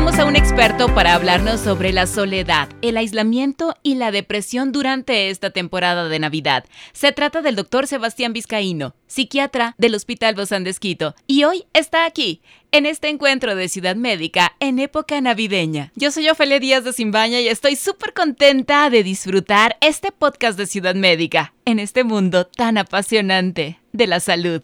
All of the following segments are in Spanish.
Tenemos a un experto para hablarnos sobre la soledad, el aislamiento y la depresión durante esta temporada de Navidad. Se trata del doctor Sebastián Vizcaíno, psiquiatra del Hospital Bozán de y hoy está aquí, en este encuentro de Ciudad Médica en época navideña. Yo soy Ofelia Díaz de Simbaña y estoy súper contenta de disfrutar este podcast de Ciudad Médica en este mundo tan apasionante de la salud.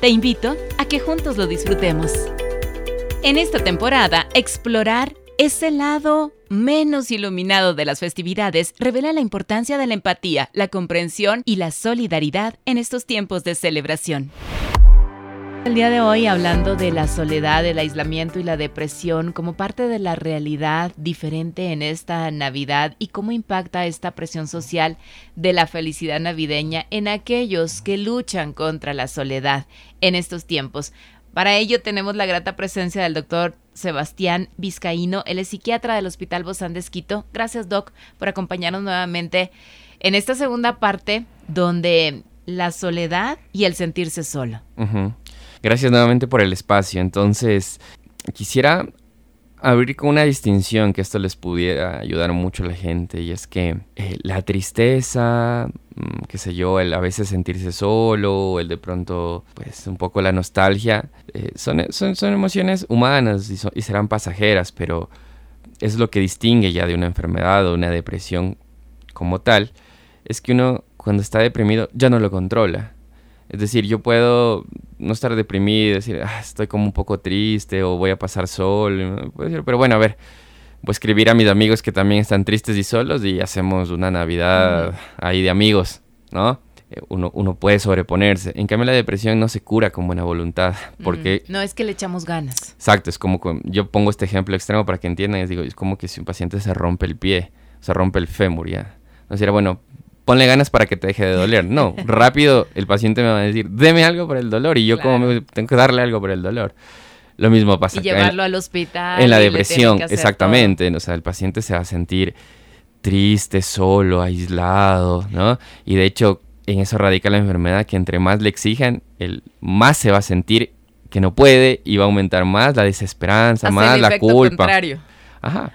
Te invito a que juntos lo disfrutemos. En esta temporada, explorar ese lado menos iluminado de las festividades revela la importancia de la empatía, la comprensión y la solidaridad en estos tiempos de celebración. El día de hoy hablando de la soledad, el aislamiento y la depresión como parte de la realidad diferente en esta Navidad y cómo impacta esta presión social de la felicidad navideña en aquellos que luchan contra la soledad en estos tiempos. Para ello tenemos la grata presencia del doctor Sebastián Vizcaíno, él es psiquiatra del Hospital Bozán de Esquito. Gracias, Doc, por acompañarnos nuevamente en esta segunda parte donde la soledad y el sentirse solo. Gracias nuevamente por el espacio. Entonces, quisiera abrir con una distinción que esto les pudiera ayudar mucho a la gente y es que eh, la tristeza, mm, qué sé yo, el a veces sentirse solo, el de pronto, pues un poco la nostalgia, eh, son, son, emociones humanas y, y, serán pasajeras, pero es lo que distingue ya de una enfermedad o una depresión como tal, es que uno cuando está deprimido ya no lo controla. Es decir, yo puedo no estar deprimido, decir, ah, estoy como un poco triste o voy a pasar sol. Pero bueno, a ver, voy a escribir a mis amigos que también están tristes y solos y hacemos una Navidad ahí de amigos, ¿no? Eh, uno, uno, puede sobreponerse. En cambio, la depresión no se cura con buena voluntad. Porque. No es que le echamos ganas. Exacto, es como. Yo pongo este ejemplo extremo para que entiendan. Es, digo, es como que si un paciente se rompe el pie, se rompe el fémur ya. No sería bueno, ponle ganas para que te deje de doler. No, rápido el paciente me va a decir, deme algo por el dolor y yo como me, tengo que darle algo por el dolor. Lo mismo pasa. Y llevarlo al hospital. En la depresión, exactamente. O sea, el paciente se va a sentir triste, solo, aislado, ¿no? Y de hecho, en eso radica la enfermedad, que entre más le exijan, el más se va a sentir que no puede y va a aumentar más la desesperanza, más la culpa. Contrario.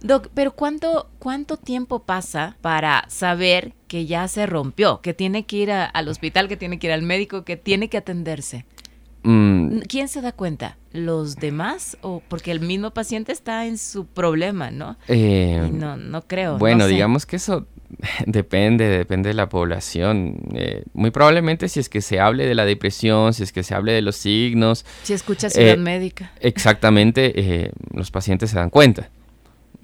Doc, pero ¿cuánto, ¿cuánto tiempo pasa para saber que ya se rompió, que tiene que ir al hospital, que tiene que ir al médico, que tiene que atenderse? Mm. ¿Quién se da cuenta? ¿Los demás? ¿O porque el mismo paciente está en su problema, no? Eh, no, no creo. Bueno, digamos que eso depende, depende de la población. Eh, muy probablemente si es que se hable de la depresión, si es que se hable de los signos. Si escucha ciudad eh, médica. Exactamente, los pacientes se dan cuenta.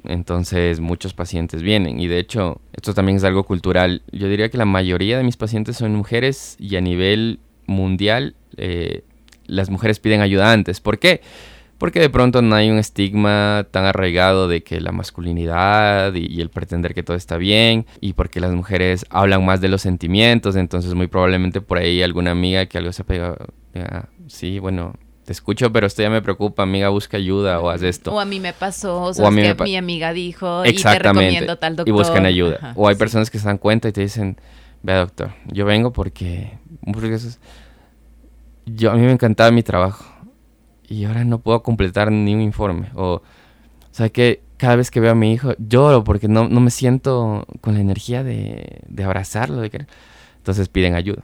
Entonces muchos pacientes vienen y de hecho esto también es algo cultural. Yo diría que la mayoría de mis pacientes son mujeres y a nivel mundial eh, las mujeres piden ayudantes. ¿Por qué? Porque de pronto no hay un estigma tan arraigado de que la masculinidad y, el pretender que todo está bien y porque las mujeres hablan más de los sentimientos, entonces muy probablemente por ahí alguna amiga que algo se pega, sí, bueno, te escucho, pero esto ya me preocupa, amiga, busca ayuda o haz esto. O a mí me pasó, o, sea, que mi amiga dijo y te recomiendo tal doctor. Y buscan ayuda. o hay personas que se dan cuenta y te dicen, vea doctor, yo vengo porque, yo, a mí me encantaba mi trabajo y ahora no puedo completar ni un informe. O, o sea, que cada vez que veo a mi hijo lloro porque no, no me siento con la energía de, de abrazarlo. De Entonces piden ayuda.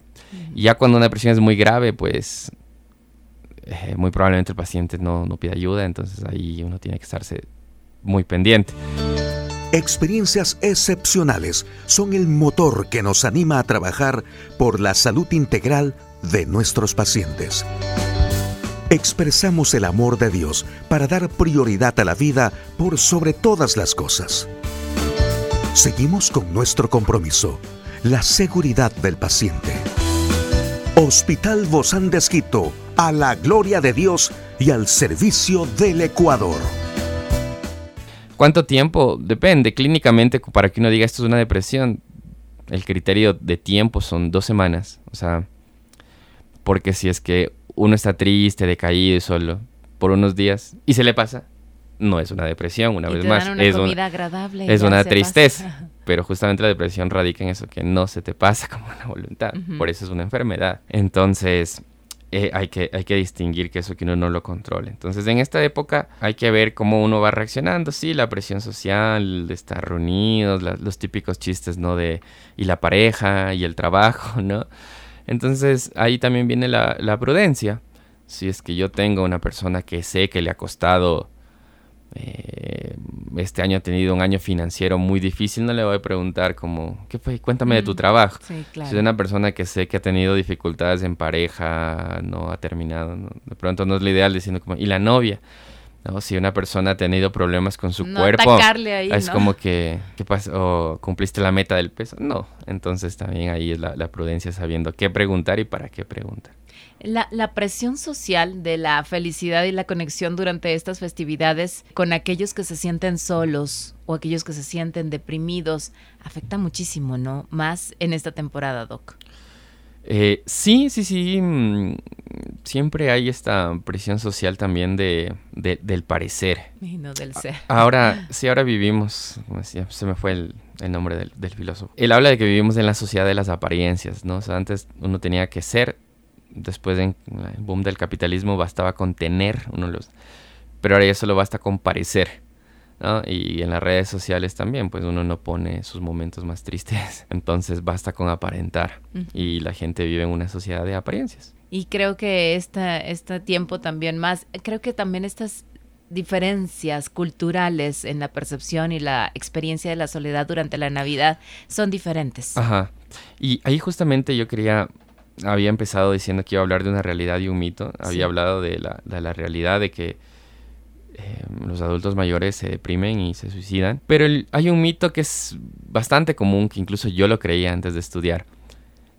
Y ya cuando una depresión es muy grave, pues eh, muy probablemente el paciente no, no pide ayuda, entonces ahí uno tiene que estarse muy pendiente. Experiencias excepcionales son el motor que nos anima a trabajar por la salud integral de nuestros pacientes. Expresamos el amor de Dios para dar prioridad a la vida por sobre todas las cosas. Seguimos con nuestro compromiso, la seguridad del paciente. Hospital Bozán de Esquito, a la gloria de Dios y al servicio del Ecuador. ¿Cuánto tiempo? Depende. Clínicamente, para que uno diga esto es una depresión, el criterio de tiempo son dos semanas. O sea, porque si es que uno está triste, decaído y solo por unos días y se le pasa, no es una depresión, una Y vez te más. dan una es comida una, agradable. y es ya una se tristeza. pasa. pero justamente la depresión radica en eso, que no se te pasa como una voluntad. Por eso es una enfermedad. Entonces, eh, hay, que, hay que distinguir que eso que uno no lo controle. Entonces, en esta época hay que ver cómo uno va reaccionando. Sí, la presión social, de estar reunidos, los típicos chistes, ¿no? De, y la pareja, y el trabajo, ¿no? Entonces, ahí también viene la, la prudencia. Si es que yo tengo una persona que sé que le ha costado eh, este año ha tenido un año financiero muy difícil, no le voy a preguntar como, ¿qué fue? Cuéntame de tu Mm, trabajo. Sí, claro. Si es una persona que sé que ha tenido dificultades en pareja, no ha terminado, ¿no? de pronto no es lo ideal diciendo como, ¿y la novia? ¿No? Si una persona ha tenido problemas con su No cuerpo, ahí, es ¿no? como que, ¿qué pasó? ¿O ¿Cumpliste la meta del peso? No. Entonces también ahí es la, la prudencia sabiendo qué preguntar y para qué preguntar. La, la presión social de la felicidad y la conexión durante estas festividades con aquellos que se sienten solos o aquellos que se sienten deprimidos afecta muchísimo, ¿no? Más en esta temporada, Doc. Eh, sí, sí, sí. mm, Siempre hay esta presión social también de, de- del parecer. Y no del ser. Ahora, sí, ahora vivimos, como decía, se me fue el, el nombre del, del filósofo. Él habla de que vivimos en la sociedad de las apariencias, ¿no? O sea, antes uno tenía que ser, después del boom del capitalismo bastaba con tener, uno los, pero ahora ya solo basta con parecer, ¿no? Y en las redes sociales también, pues uno no pone sus momentos más tristes, entonces basta con aparentar y la gente vive en una sociedad de apariencias. Y creo que esta, este tiempo también más, creo que también estas diferencias culturales en la percepción y la experiencia de la soledad durante la Navidad son diferentes. Ajá. Y ahí justamente yo quería, había empezado diciendo que iba a hablar de una realidad y un mito. Había Sí. hablado de la, de la realidad de que eh, los adultos mayores se deprimen y se suicidan. Pero el- hay un mito que es bastante común, que incluso yo lo creía antes de estudiar,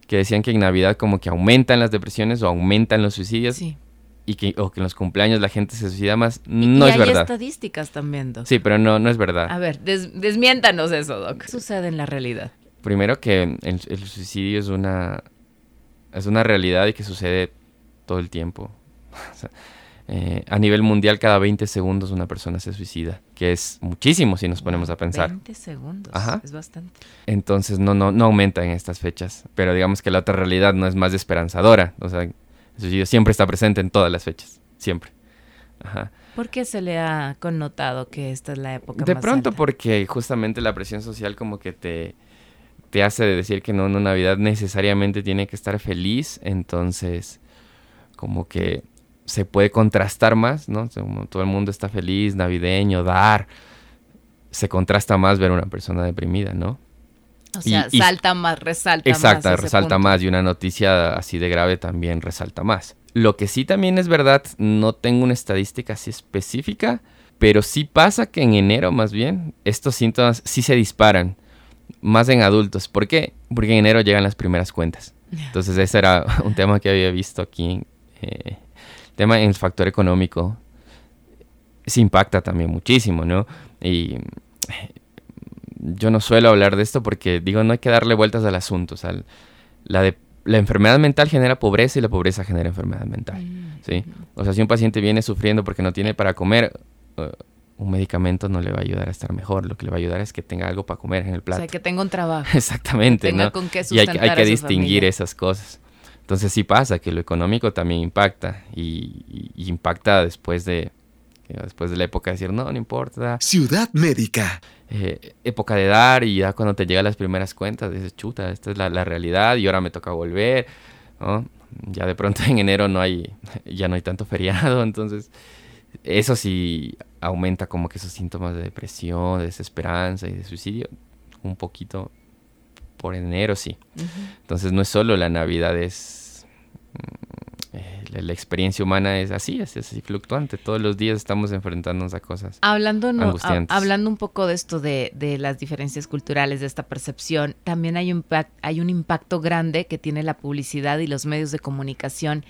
que decían que en Navidad como que aumentan las depresiones o aumentan los suicidios Sí. y que, o que en los cumpleaños la gente se suicida más. No y es hay verdad. estadísticas también, Doc. Sí, pero no, no es verdad. A ver, des- desmiéntanos eso, Doc. ¿Qué sucede en la realidad? Primero que el, el suicidio es una, es una realidad y que sucede todo el tiempo. O sea, eh, a nivel mundial cada 20 segundos una persona se suicida, que es muchísimo si nos ponemos a pensar. 20 segundos. Ajá. Es bastante. Entonces no, no, no aumenta en estas fechas. Pero digamos que la otra realidad no es más esperanzadora. O sea, el suicidio siempre está presente en todas las fechas. Siempre. Ajá. ¿Por qué se le ha connotado que esta es la época De más pronto alta? porque justamente la presión social como que te, te hace decir que no, una Navidad necesariamente tiene que estar feliz, entonces como que se puede contrastar más, ¿no? Todo el mundo está feliz, navideño, dar, se contrasta más ver a una persona deprimida, ¿no? O sea, y- y- salta más, resalta más. Exacto, resalta punto. más y una noticia así de grave también resalta más. Lo que sí también es verdad, no tengo una estadística así específica, pero sí pasa que en enero más bien estos síntomas sí se disparan, más en adultos. ¿Por qué? Porque en enero llegan las primeras cuentas. Entonces ese era un tema que había visto aquí. eh, tema en el factor económico se impacta también muchísimo, ¿no? Y yo no suelo hablar de esto porque digo, no hay que darle vueltas al asunto. O sea, la, de, la enfermedad mental genera pobreza y la pobreza genera enfermedad mental. Mm. ¿sí? O sea, si un paciente viene sufriendo porque no tiene para comer, eh, un medicamento no le va a ayudar a estar mejor. Lo que le va a ayudar es que tenga algo para comer en el O plato. sea, que tenga un trabajo. Exactamente, tenga ¿no? con qué Y hay, que- hay sustentar que a su distinguir familia. esas cosas. Entonces sí pasa que lo económico también impacta y, y- y impacta después de, después de la época de decir, no, no importa, Ciudad Médica. eh, época de dar y ya cuando te llegan las primeras cuentas dices, chuta, esta es la, la realidad y ahora me toca volver, ¿no? Ya de pronto en enero no hay, ya no hay tanto feriado, entonces eso sí aumenta como que esos síntomas de depresión, de desesperanza y de suicidio un poquito por enero, sí. Entonces no es solo la Navidad, es... mm, eh, la, la experiencia humana es así, es así fluctuante. Todos los días estamos enfrentándonos a cosas. Hablando, no, Angustiantes. ha- hablando un poco de esto de, de las diferencias culturales, de esta percepción, también hay un, hay un impacto grande que tiene la publicidad y los medios de comunicación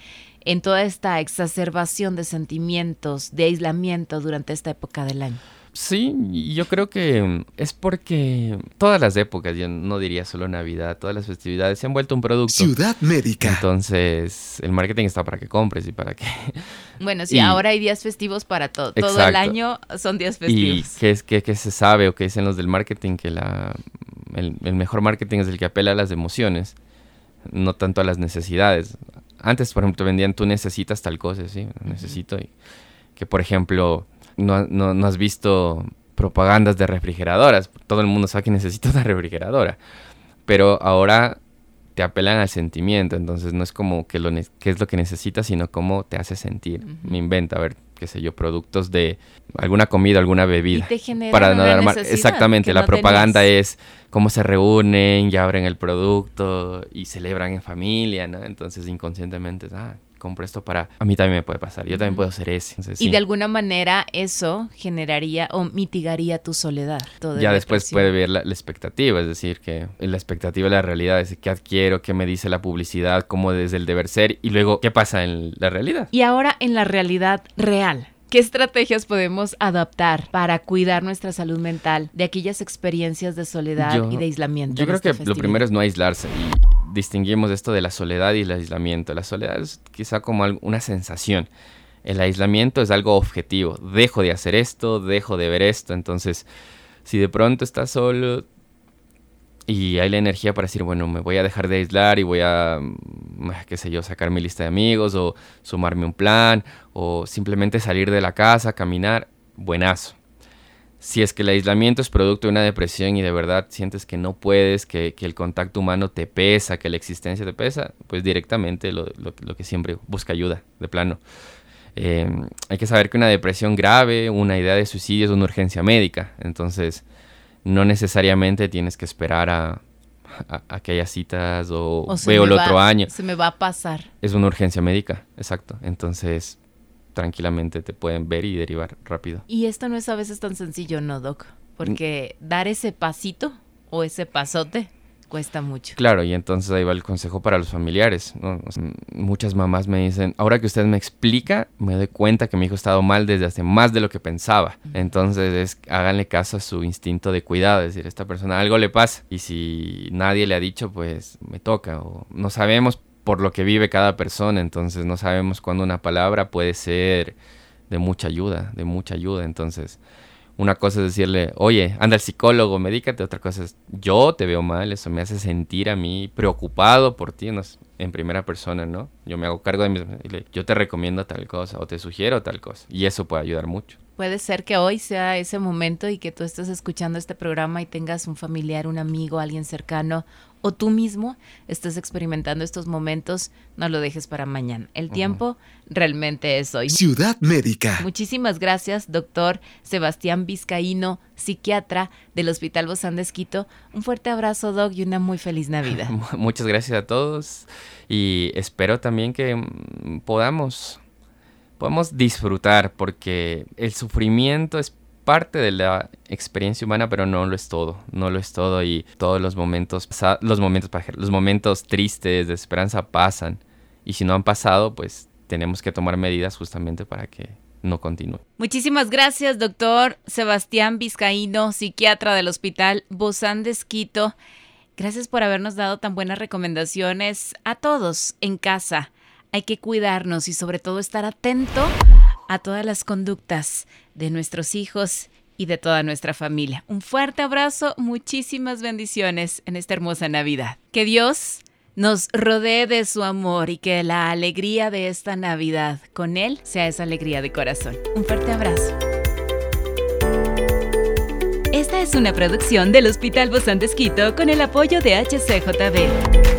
en toda esta exacerbación de sentimientos, de aislamiento durante esta época del año. Sí, yo creo que es porque todas las épocas, yo no diría solo Navidad, todas las festividades se han vuelto un producto. Ciudad médica. Entonces, el marketing está para que compres y para que... Bueno, sí, ahora hay días festivos para todo. Todo el año son días festivos. ¿Y qué, es, qué, se sabe o qué dicen los del marketing? Que la, el, mejor marketing es el que apela a las emociones, no tanto a las necesidades. Antes, por ejemplo, vendían tú necesitas tal cosa, sí, necesito. Y que, por ejemplo no, no, has visto propagandas de refrigeradoras. Todo el mundo sabe que necesita una refrigeradora. Pero ahora te apelan al sentimiento. Entonces no es como que lo qué es lo que necesitas, sino cómo te hace sentir. Me inventa, a ver, qué sé yo, productos de alguna comida, alguna bebida. para no dar Exactamente, la propaganda es cómo se reúnen y abren el producto y celebran en familia, ¿no? Entonces inconscientemente, ah, compro esto para... A mí también me puede pasar, yo también puedo hacer ese. y de alguna manera eso generaría o mitigaría tu soledad. ya después puede ver la, expectativa, es decir, que la expectativa de la realidad es qué adquiero, qué me dice la publicidad, cómo desde el deber ser y luego qué pasa en la realidad. Y ahora en la realidad real. ¿Qué estrategias podemos adaptar para cuidar nuestra salud mental de aquellas experiencias de soledad y de aislamiento? Yo creo que lo primero es no aislarse y distinguimos esto de la soledad y el aislamiento. La soledad es quizá como una sensación. El aislamiento es algo objetivo. Dejo de hacer esto, dejo de ver esto. Entonces, si de pronto estás solo y hay la energía para decir, bueno, me voy a dejar de aislar y voy a, mm, qué sé yo, sacar mi lista de amigos o sumarme un plan o simplemente salir de la casa, caminar, buenazo si es que el aislamiento es producto de una depresión y de verdad sientes que no puedes, que, el contacto humano te pesa, que la existencia te pesa, pues directamente lo, que siempre busca ayuda, de plano. Em, hay que saber que una depresión grave, una idea de suicidio es una urgencia médica, entonces no necesariamente tienes que esperar a, a, que haya citas o, veo el otro año. Se me va a pasar. Es una urgencia médica, exacto. Entonces tranquilamente te pueden ver y derivar rápido. Y esto no es a veces tan sencillo, ¿no, Doc? Porque dar ese pasito o ese pasote cuesta mucho. Claro, y entonces ahí va el consejo para los familiares. muchas mamás me dicen, ahora que usted me explica, me doy cuenta que mi hijo ha estado mal desde hace más de lo que pensaba. Entonces es, háganle caso a su instinto de cuidado, es decir, esta persona algo le pasa y si nadie le ha dicho, pues me toca o no sabemos por lo que vive cada persona, entonces no sabemos cuándo una palabra puede ser de mucha ayuda, de mucha ayuda, entonces una cosa es decirle, oye, anda al psicólogo, medícate, otra cosa es, yo te veo mal, eso me hace sentir a mí preocupado por ti, en primera persona, ¿no? Yo me hago cargo de mis... Yo te recomiendo tal cosa o te sugiero tal cosa, y eso puede ayudar mucho. Puede ser que hoy sea ese momento y que tú estés escuchando este programa y tengas un familiar, un amigo, alguien cercano o tú mismo estás experimentando estos momentos, no lo dejes para mañana. El tiempo realmente es hoy. Ciudad Médica. Muchísimas gracias, doctor Sebastián Vizcaíno, psiquiatra del Hospital Bozán de Esquito. Un fuerte abrazo, Doc, y una muy feliz Navidad. Muchas gracias a todos y espero también que mm, podamos podamos disfrutar porque el sufrimiento es parte de la experiencia humana, pero no lo es todo, no lo es todo y todos los momentos, los momentos, los momentos tristes de esperanza pasan y si no han pasado, pues tenemos que tomar medidas justamente para que no continúe. Muchísimas gracias, doctor Sebastián Vizcaíno, psiquiatra del Hospital Bozán de Esquito. Gracias por habernos dado tan buenas recomendaciones a todos en casa. Hay que cuidarnos y sobre todo estar atento a todas las conductas de nuestros hijos y de toda nuestra familia. Un fuerte abrazo, muchísimas bendiciones en esta hermosa Navidad. Que Dios nos rodee de su amor y que la alegría de esta Navidad con Él sea esa alegría de corazón. Un fuerte abrazo. Esta es una producción del Hospital Bozán de con el apoyo de HCJB.